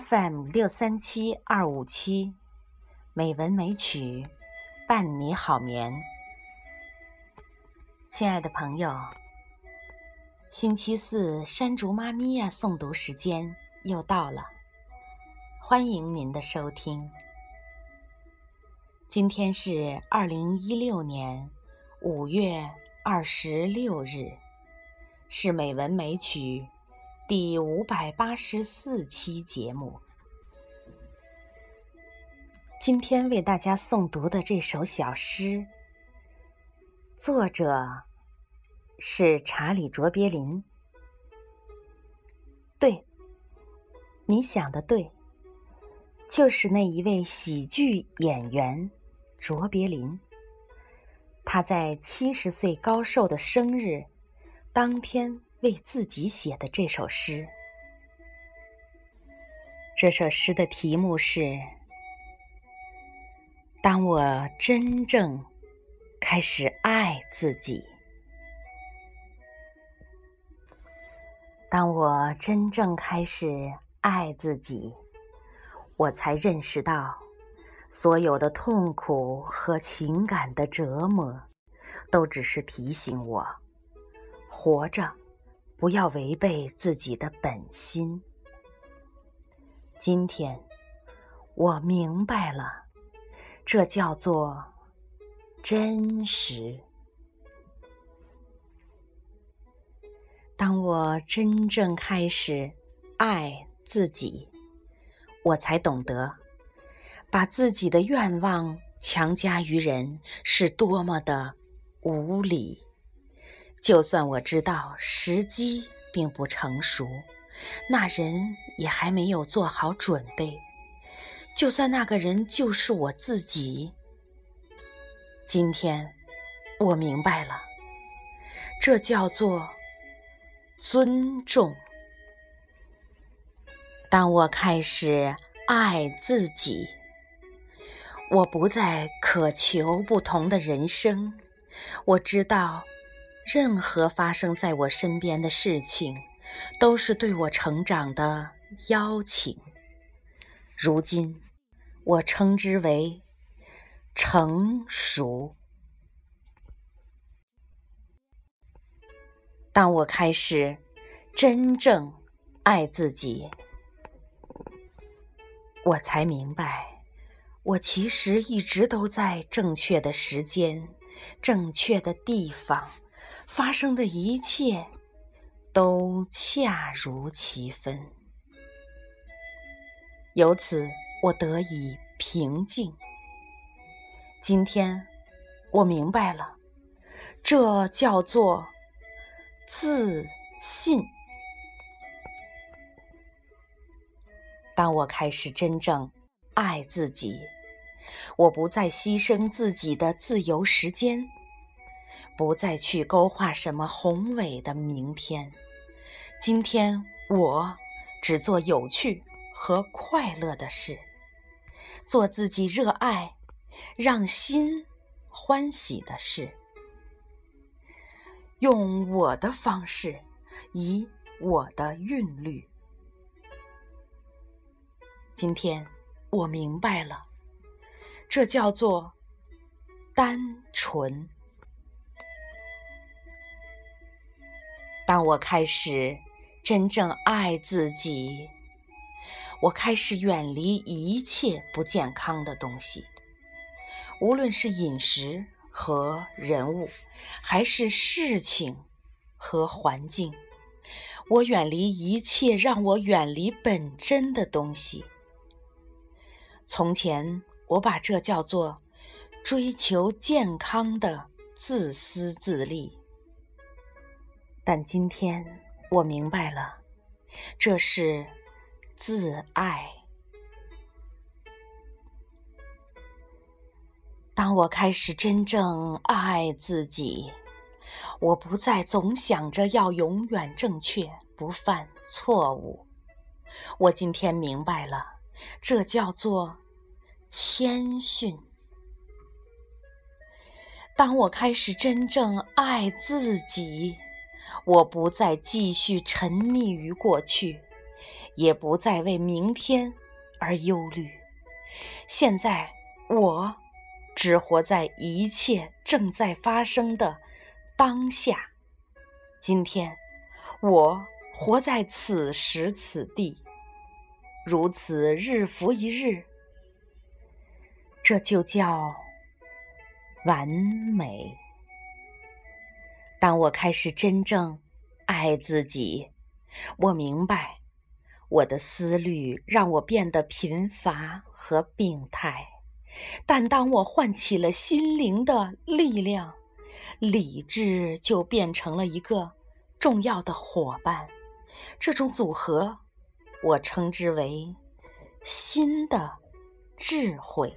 FM 六三七二五七，美文美曲伴你好眠。亲爱的朋友，星期四山竹妈咪呀诵读时间又到了，欢迎您的收听。今天是二零一六年五月二十六日，是美文美曲。第五百八十四期节目，今天为大家诵读的这首小诗，作者是查理·卓别林。对，你想的对，就是那一位喜剧演员卓别林。他在七十岁高寿的生日当天。为自己写的这首诗，这首诗的题目是：当我真正开始爱自己，当我真正开始爱自己，我才认识到，所有的痛苦和情感的折磨，都只是提醒我活着。不要违背自己的本心。今天，我明白了，这叫做真实。当我真正开始爱自己，我才懂得，把自己的愿望强加于人是多么的无理。就算我知道时机并不成熟，那人也还没有做好准备。就算那个人就是我自己，今天我明白了，这叫做尊重。当我开始爱自己，我不再渴求不同的人生。我知道。任何发生在我身边的事情，都是对我成长的邀请。如今，我称之为成熟。当我开始真正爱自己，我才明白，我其实一直都在正确的时间、正确的地方。发生的一切都恰如其分，由此我得以平静。今天我明白了，这叫做自信。当我开始真正爱自己，我不再牺牲自己的自由时间。不再去勾画什么宏伟的明天，今天我只做有趣和快乐的事，做自己热爱、让心欢喜的事，用我的方式，以我的韵律。今天我明白了，这叫做单纯。当我开始真正爱自己，我开始远离一切不健康的东西，无论是饮食和人物，还是事情和环境，我远离一切让我远离本真的东西。从前，我把这叫做追求健康的自私自利。但今天我明白了，这是自爱。当我开始真正爱自己，我不再总想着要永远正确，不犯错误。我今天明白了，这叫做谦逊。当我开始真正爱自己。我不再继续沉溺于过去，也不再为明天而忧虑。现在，我只活在一切正在发生的当下。今天，我活在此时此地，如此日复一日，这就叫完美。当我开始真正爱自己，我明白我的思虑让我变得贫乏和病态，但当我唤起了心灵的力量，理智就变成了一个重要的伙伴。这种组合，我称之为新的智慧。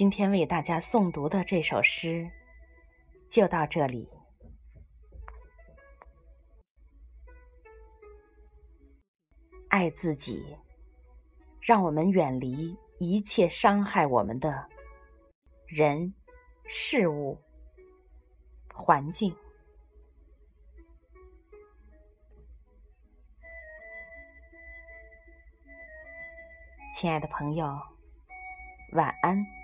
今天为大家诵读的这首诗就到这里。爱自己，让我们远离一切伤害我们的人、事物、环境。亲爱的朋友，晚安。